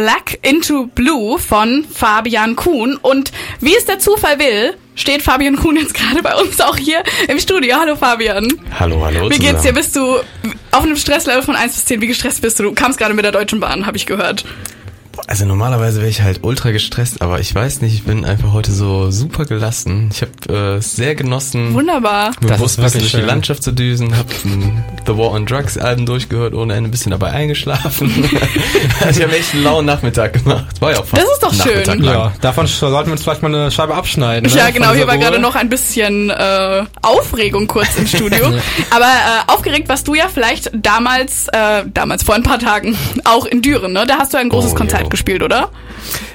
Black into Blue von Fabian Kuhn. Und wie es der Zufall will, steht Fabian Kuhn jetzt gerade bei uns auch hier im Studio. Hallo Fabian. Hallo, hallo. Wie geht's dir? Bist du auf einem Stresslevel von 1 bis 10? Wie gestresst bist du? Du kamst gerade mit der Deutschen Bahn, habe ich gehört. Also normalerweise wäre ich halt ultra gestresst, aber ich weiß nicht, ich bin einfach heute so super gelassen. Ich habe äh, sehr genossen, Wunderbar. bewusst ein bisschen durch die Landschaft zu düsen, habe The War on Drugs Alben durchgehört, ohne Ende ein bisschen dabei eingeschlafen. also ich habe echt einen lauen Nachmittag gemacht. War ja auch fast Das ist doch schön. Lang. Ja, davon sollten wir uns vielleicht mal eine Scheibe abschneiden. Ne? Ja, genau. Hier war gerade noch ein bisschen äh, Aufregung kurz im Studio. Aber äh, aufgeregt warst du ja vielleicht damals, äh, damals vor ein paar Tagen, auch in Düren, ne? Da hast du ein großes Oh, Konzert jo. gespielt, oder?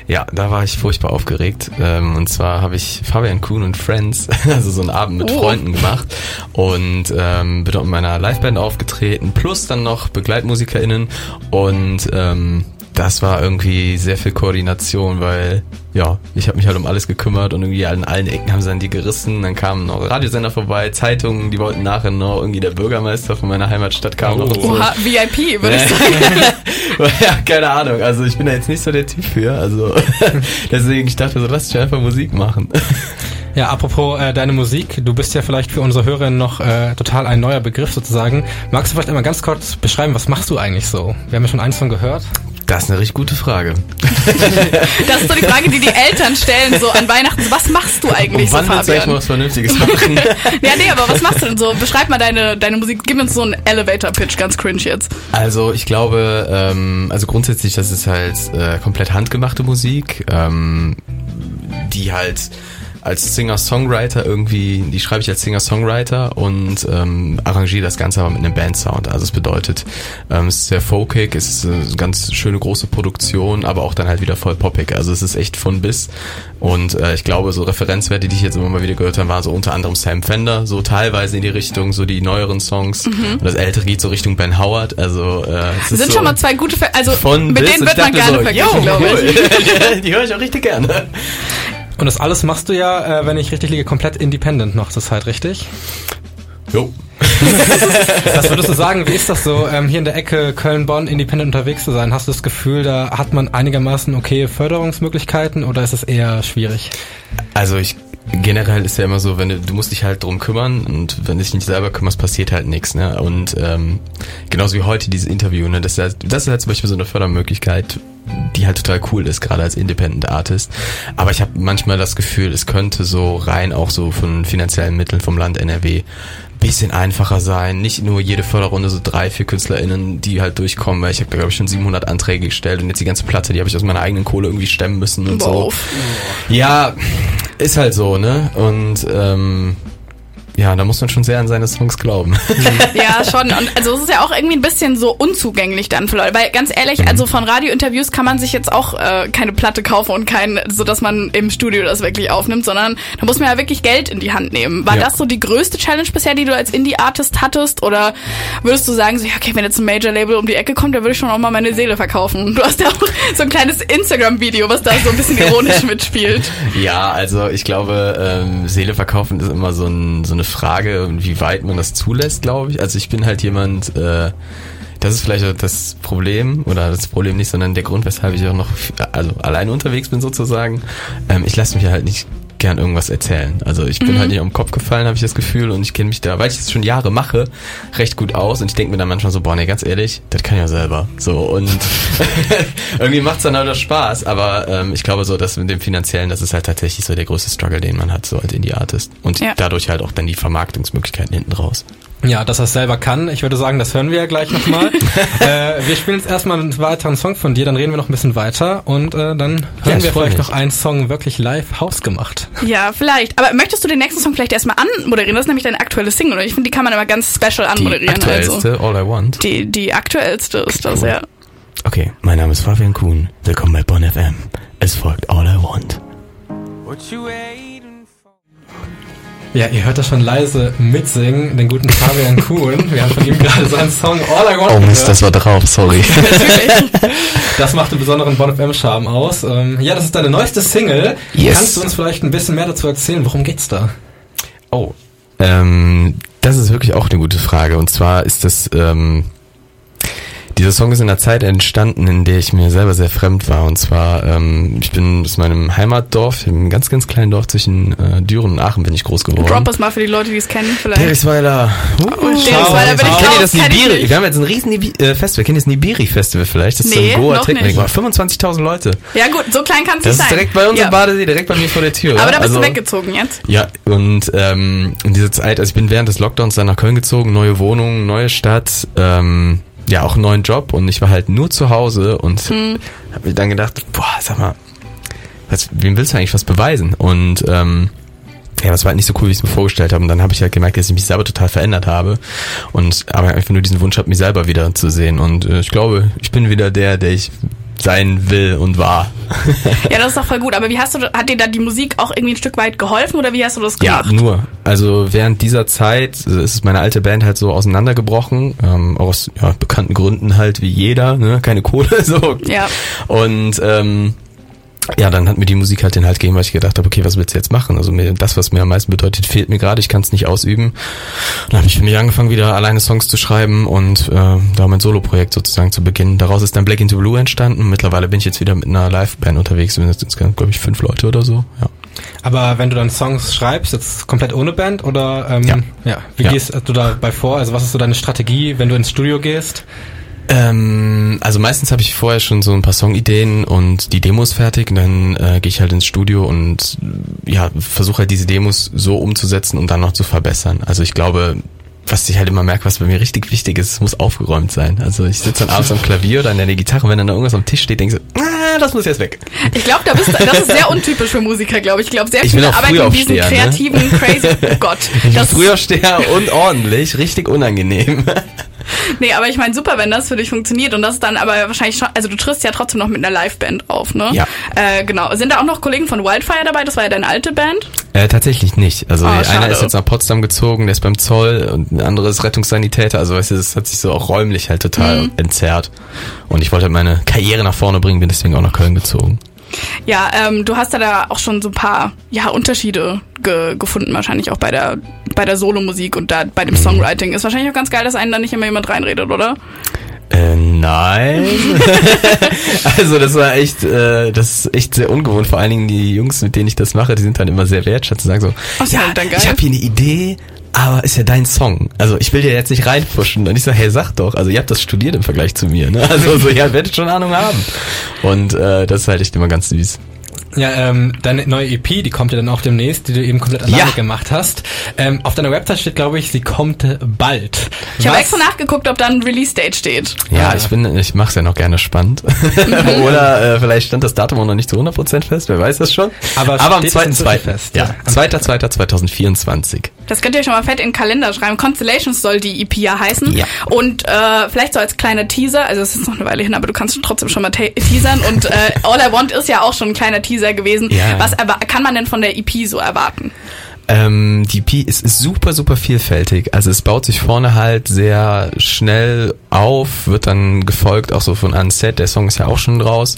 Ja, da war ich furchtbar aufgeregt. Ähm, und zwar habe ich Fabian Kuhn und Friends, also so einen Abend mit Oh. Freunden gemacht und ähm, bin dort mit meiner Liveband aufgetreten, plus dann noch BegleitmusikerInnen und ähm, das war irgendwie sehr viel Koordination, weil ja, ich habe mich halt um alles gekümmert und irgendwie an allen Ecken haben sie dann die gerissen. Dann kamen noch Radiosender vorbei, Zeitungen, die wollten nachher noch irgendwie der Bürgermeister von meiner Heimatstadt kam noch. und so. Oha, VIP, würde ich sagen. ja, keine Ahnung. Also ich bin da jetzt nicht so der Typ für. Also deswegen, ich dachte so, lass dich einfach Musik machen. Ja, apropos äh, deine Musik, du bist ja vielleicht für unsere Hörerinnen noch äh, total ein neuer Begriff sozusagen. Magst du vielleicht einmal ganz kurz beschreiben, was machst du eigentlich so? Wir haben ja schon eins von gehört. Das ist eine richtig gute Frage. Das ist so die Frage, die die Eltern stellen, so an Weihnachten. So, was machst du eigentlich Und so, wann willst du mal Fabian? was Vernünftiges machen? Ja, nee, aber was machst du denn so? Beschreib mal deine, deine Musik. Gib uns so einen Elevator-Pitch, ganz cringe jetzt. Also ich glaube, ähm, also grundsätzlich, das ist halt äh, komplett handgemachte Musik, ähm, die halt als Singer-Songwriter irgendwie, die schreibe ich als Singer-Songwriter und ähm, arrangiere das Ganze aber mit einem Band-Sound. Also es bedeutet, ähm, es ist sehr folkig, es ist eine ganz schöne große Produktion, aber auch dann halt wieder voll poppig. Also es ist echt von bis. Und äh, ich glaube, so Referenzwerte, die ich jetzt immer mal wieder gehört habe, waren so unter anderem Sam Fender, so teilweise in die Richtung, so die neueren Songs. Und das ältere geht so Richtung Ben Howard. Also äh, es sind so schon mal zwei gute, Ver also von mit denen wird man gerne so, verglichen, glaube ich. cool. die höre ich auch richtig gerne. Und das alles machst du ja, äh, wenn ich richtig liege, komplett independent noch zur Zeit, richtig? Jo. Was würdest du sagen, wie ist das so, ähm, hier in der Ecke Köln-Bonn independent unterwegs zu sein? Hast du das Gefühl, da hat man einigermaßen okay Förderungsmöglichkeiten oder ist es eher schwierig? Also ich generell ist ja immer so, wenn du, du musst dich halt drum kümmern und wenn du dich nicht selber kümmerst, passiert halt nichts, ne? Und ähm, genauso wie heute dieses Interview, ne? Das ist, halt, das ist halt zum Beispiel so eine Fördermöglichkeit, die halt total cool ist, gerade als Independent Artist. Aber ich habe manchmal das Gefühl, es könnte so rein auch so von finanziellen Mitteln vom Land NRW bisschen einfacher sein. Nicht nur jede Förderrunde so drei, vier KünstlerInnen, die halt durchkommen, weil ich habe da glaube ich schon 700 Anträge gestellt und jetzt die ganze Platte, die habe ich aus meiner eigenen Kohle irgendwie stemmen müssen und so. Wow. Ja, ist halt so, ne? Und ähm, ja, da muss man schon sehr an seine Songs glauben. Ja, schon. Und also es ist ja auch irgendwie ein bisschen so unzugänglich dann für Leute. Weil ganz ehrlich, Mhm. also von Radiointerviews kann man sich jetzt auch äh, keine Platte kaufen und kein, so dass man im Studio das wirklich aufnimmt, sondern da muss man ja wirklich Geld in die Hand nehmen. War Ja. das so die größte Challenge bisher, die du als Indie-Artist hattest? Oder würdest du sagen, so, ja, okay, wenn jetzt ein Major-Label um die Ecke kommt, dann würde ich schon auch mal meine Seele verkaufen. Du hast ja auch so ein kleines Instagram-Video, was da so ein bisschen ironisch mitspielt. ja, also ich glaube, ähm, Seele verkaufen ist immer so, ein, so eine Frage, wie weit man das zulässt, glaube ich. Also ich bin halt jemand, äh, das ist vielleicht das Problem, oder das Problem nicht, sondern der Grund, weshalb ich auch noch also allein unterwegs bin sozusagen. Ähm, ich lasse mich halt nicht gern irgendwas erzählen. Also ich bin halt nicht am Kopf gefallen, habe ich das Gefühl, und ich kenne mich da, weil ich das schon Jahre mache, recht gut aus. Und ich denke mir dann manchmal so, boah, nee, ganz ehrlich, das kann ich ja selber. So und irgendwie macht's dann halt auch Spaß. Aber ähm, ich glaube so, dass mit dem finanziellen, das ist halt tatsächlich so der größte Struggle, den man hat, so als Indie-Artist. Und Ja. dadurch halt auch dann die Vermarktungsmöglichkeiten hinten raus. Ja, dass er es selber kann. Ich würde sagen, das hören wir ja gleich nochmal. äh, wir spielen jetzt erstmal einen weiteren Song von dir, dann reden wir noch ein bisschen weiter und äh, dann Ja, hören ich wir vielleicht mich. noch einen Song wirklich live hausgemacht. Ja, vielleicht. Aber möchtest du den nächsten Song vielleicht erstmal anmoderieren? Das ist nämlich deine aktuelle Single. Und ich finde, die kann man immer ganz special Die anmoderieren. aktuellste, Also. All I Want. Die, die aktuellste ist das, Cool. ja. Okay, mein Name ist Fabian Kuhn. Willkommen bei Bonn FM. Es folgt All I Want. What you for? Ja, ihr hört das schon leise mitsingen, den guten Fabian Kuhn. Wir haben von ihm gerade seinen Song All I Want Oh Mist, gehört. das war drauf, sorry. Das macht den besonderen Bon FM Charme aus. Ähm, ja, das ist deine neueste Single. Yes. Kannst du uns vielleicht ein bisschen mehr dazu erzählen? Worum geht's da? Oh. Ähm, das ist wirklich auch eine gute Frage. Und zwar ist das, ähm, Dieser Song ist in einer Zeit entstanden, in der ich mir selber sehr fremd war. Und zwar, ähm, ich bin aus meinem Heimatdorf, in einem ganz, ganz kleinen Dorf zwischen äh, Düren und Aachen bin ich groß geworden. Drop es mal für die Leute, die es kennen, vielleicht. Derisweiler. Uh, Derisweiler bin ich Kennt ihr das Nibiri? Wir haben jetzt ein riesen Nibi äh, Festival. Kennt ihr das Nibiri Festival vielleicht? Das ist Nee, so ein Goa Technik. nicht. 25.000 Leute. Ja gut, so klein kann es nicht Das ist sein. direkt bei uns ja. im Badesee, direkt bei mir vor der Tür. Aber da ja? bist Also- du weggezogen jetzt. Ja, und ähm, in dieser Zeit, also ich bin während des Lockdowns dann nach Köln gezogen, neue Wohnung, neue Stadt, ähm, ja auch einen neuen Job und ich war halt nur zu Hause und Hm. habe mir dann gedacht, boah, sag mal, was, wem willst du eigentlich was beweisen? Und ähm, ja, das war halt nicht so cool, wie ich es mir vorgestellt habe. Und dann habe ich halt gemerkt, dass ich mich selber total verändert habe. Und aber einfach nur diesen Wunsch habe, mich selber wieder zu sehen. Und äh, ich glaube, ich bin wieder der, der ich sein will und war. Ja, das ist doch voll gut. Aber wie hast du, hat dir da die Musik auch irgendwie ein Stück weit geholfen oder wie hast du das Ja, gemacht? nur. Also während dieser Zeit äh, ist meine alte Band halt so auseinandergebrochen, ähm, aus ja, bekannten Gründen halt wie jeder, ne? keine Kohle so. Ja. Und ähm, ja, dann hat mir die Musik halt den Halt gegeben, weil ich gedacht habe, okay, was willst du jetzt machen? Also mir, das, was mir am meisten bedeutet, fehlt mir gerade, ich kann es nicht ausüben. Dann habe ich für mich angefangen, wieder alleine Songs zu schreiben und äh, da mein Solo-Projekt sozusagen zu beginnen. Daraus ist dann Black into Blue entstanden. Mittlerweile bin ich jetzt wieder mit einer Live-Band unterwegs. Wir sind jetzt insgesamt, glaube ich, fünf Leute oder so. Ja. Aber wenn du dann Songs schreibst, jetzt komplett ohne Band oder ähm, Ja. ja. wie Ja. gehst du dabei vor? Also was ist so deine Strategie, wenn du ins Studio gehst? Ähm, also meistens habe ich vorher schon so ein paar Songideen und die Demos fertig und dann äh, gehe ich halt ins Studio und ja, versuche halt diese Demos so umzusetzen und dann noch zu verbessern. Also ich glaube, was ich halt immer merke, was bei mir richtig wichtig ist, es muss aufgeräumt sein. Also ich sitze dann abends am Klavier oder an der Gitarre und wenn dann da irgendwas am Tisch steht, denke ich so, ah, das muss jetzt weg. Ich glaube, da bist das ist sehr untypisch für Musiker, glaube ich. Ich glaube, sehr Ich viele arbeiten in Frühaufsteher, ne? kreativen, crazy, oh Gott. Ich bin Das, früher steher und ordentlich, richtig unangenehm. Nee, aber ich meine, super, wenn das für dich funktioniert und das ist dann aber wahrscheinlich schon, also du triffst ja trotzdem noch mit einer Liveband auf, ne? Ja. Äh, genau. Sind da auch noch Kollegen von Wildfire dabei? Das war ja deine alte Band. Äh, tatsächlich nicht. Also Ah, einer schade. ist jetzt nach Potsdam gezogen, der ist beim Zoll und ein anderes Rettungssanitäter. Also weißt du, das hat sich so auch räumlich halt total Mhm. entzerrt. Und ich wollte halt meine Karriere nach vorne bringen, bin deswegen auch nach Köln gezogen. Ja, ähm, du hast ja da auch schon so ein paar ja, Unterschiede ge gefunden, wahrscheinlich auch bei der bei der Solomusik und da bei Mhm. dem Songwriting. Ist wahrscheinlich auch ganz geil, dass einen da nicht immer jemand reinredet, oder? Äh, nein. also das war echt, äh, das ist echt sehr ungewohnt. Vor allen Dingen die Jungs, mit denen ich das mache, die sind dann immer sehr wertschätzend und sagen so, Ach ja, dann geil. ich habe hier eine Idee, aber ist ja dein Song. Also ich will dir jetzt nicht reinpushen. Und ich sage, hey, sag doch. Also ihr habt das studiert im Vergleich zu mir. Ne? Also so, ihr werdet schon Ahnung haben. Und äh, das ist halt echt immer ganz süß. Ja, ähm, deine neue EP, die kommt ja dann auch demnächst, die du eben komplett alleine Ja. gemacht hast. Ähm, auf deiner Website steht, glaube ich, sie kommt bald. Ich habe extra nachgeguckt, ob da ein Release-Date steht. Ja, Ah. ich bin, ich mach's ja noch gerne spannend. Oder äh, vielleicht stand das Datum auch noch nicht zu 100% fest, wer weiß das schon. Aber Aber am steht 2.2. inzwischen fest, Ja, ja. 2.2.2024. Das könnt ihr euch schon mal fett in den Kalender schreiben. Constellations soll die EP ja heißen. Ja. Und äh, vielleicht so als kleiner Teaser, also es ist noch eine Weile hin, aber du kannst trotzdem schon mal te teasern. Und äh, All I Want ist ja auch schon ein kleiner Teaser gewesen. Ja. Was kann man denn von der EP so erwarten? Ähm, die EP ist, ist super, super vielfältig. Also es baut sich vorne halt sehr schnell auf, wird dann gefolgt auch so von Unset. Der Song ist ja auch schon raus.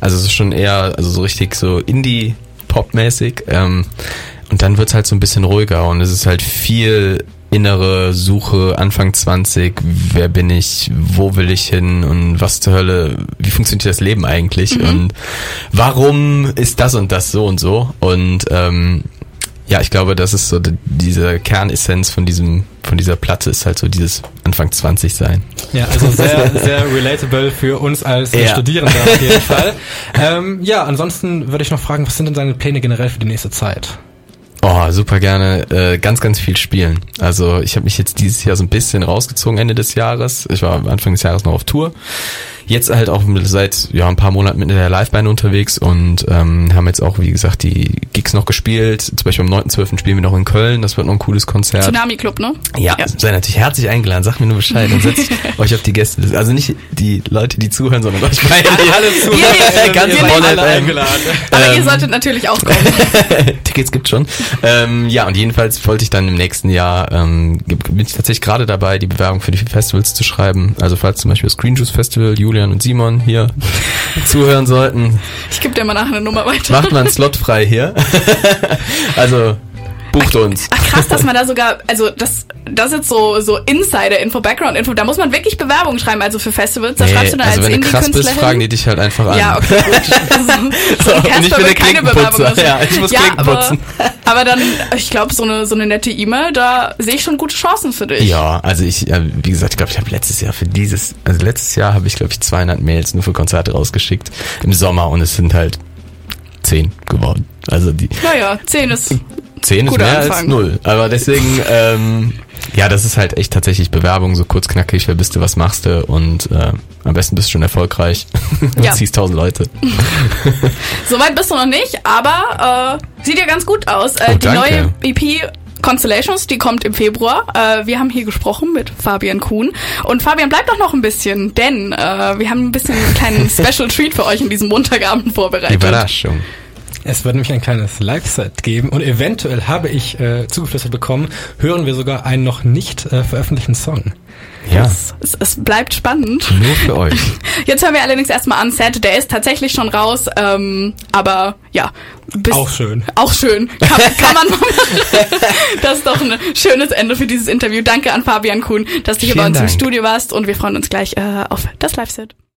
Also es ist schon eher, also so richtig so Indie-Pop-mäßig. Ähm, und dann wird's halt so ein bisschen ruhiger und es ist halt viel innere Suche, Anfang 20, wer bin ich, wo will ich hin und was zur Hölle, wie funktioniert das Leben eigentlich und warum ist das und das so und so und ähm, ja, ich glaube, das ist so die, diese Kernessenz von diesem, von dieser Platte ist halt so dieses Anfang 20 sein. Ja, also sehr, sehr relatable für uns als Ja. Studierende auf jeden Fall. Ähm, ja, ansonsten würde ich noch fragen, was sind denn deine Pläne generell für die nächste Zeit? Oh, super gerne. Äh, ganz, ganz viel spielen. Also ich habe mich jetzt dieses Jahr so ein bisschen rausgezogen Ende des Jahres. Ich war Anfang des Jahres noch auf Tour. Jetzt halt auch seit ja ein paar Monaten mit der Liveband unterwegs und ähm, haben jetzt auch, wie gesagt, die Gigs noch gespielt. Zum Beispiel am 9.12. spielen wir noch in Köln. Das wird noch ein cooles Konzert. Tsunami Club, ne? Ja, seid natürlich herzlich eingeladen. Sagt mir nur Bescheid. Dann setze ich euch auf die Gäste. Also nicht die Leute, die zuhören, sondern euch beide. Alle zu, Ihr- ihr- Ganz ihr- vorne, alle ähm, eingeladen. Aber ihr Ähm, solltet natürlich auch kommen. Tickets gibt schon. Ähm, ja, und jedenfalls wollte ich dann im nächsten Jahr, ähm, bin ich tatsächlich gerade dabei, die Bewerbung für die Festivals zu schreiben. Also falls zum Beispiel das Green Juice Festival, Julian und Simon hier zuhören sollten, Ich gebe dir mal nachher eine Nummer weiter. macht mal einen Slot frei hier. also Bucht uns. Ach krass, dass man da sogar, also das, das ist jetzt so, so Insider-Info, Background-Info, da muss man wirklich Bewerbungen schreiben, also für Festivals, da schreibst du dann also als wenn du krass bist, Indie-Künstler fragen die dich halt einfach an. Ja, okay, gut. Also, so ein und ich bin der keine Bewerbung lassen. Ja, ich muss ja, aber, aber dann, ich glaube, so eine, so eine nette E-Mail, da sehe ich schon gute Chancen für dich. Ja, also ich, wie gesagt, ich glaube, ich habe letztes Jahr für dieses, also letztes Jahr habe ich, glaube ich, 200 Mails nur für Konzerte rausgeschickt im Sommer und es sind halt 10 geworden. Also die Naja, 10 ist 10 ist mehr als Anfang. 0. Aber deswegen, ähm, ja, das ist halt echt tatsächlich Bewerbung, so kurz knackig, wer bist du, was machst du und äh, am besten bist du schon erfolgreich und Ja. ziehst tausend Leute. Soweit bist du noch nicht, aber äh, sieht ja ganz gut aus. Äh, Oh, die danke. neue EP Constellations, die kommt im Februar. Äh, wir haben hier gesprochen mit Fabian Kuhn. Und Fabian bleibt auch noch ein bisschen, denn äh, wir haben ein bisschen einen kleinen Special Treat für euch in diesem Montagabend vorbereitet. Überraschung. Es wird nämlich ein kleines Live-Set geben und eventuell habe ich äh, zugeflüstert bekommen, hören wir sogar einen noch nicht äh, veröffentlichten Song. Ja, Es, es, es bleibt spannend. nur für euch. Jetzt hören wir allerdings erstmal an Set. Der ist tatsächlich schon raus, ähm, aber ja. Bis, Auch schön. Auch schön. Kann, kann man machen. Das ist doch ein schönes Ende für dieses Interview. Danke an Fabian Kuhn, dass du hier bei Vielen uns im Dank. Studio warst und wir freuen uns gleich äh, auf das Live-Set.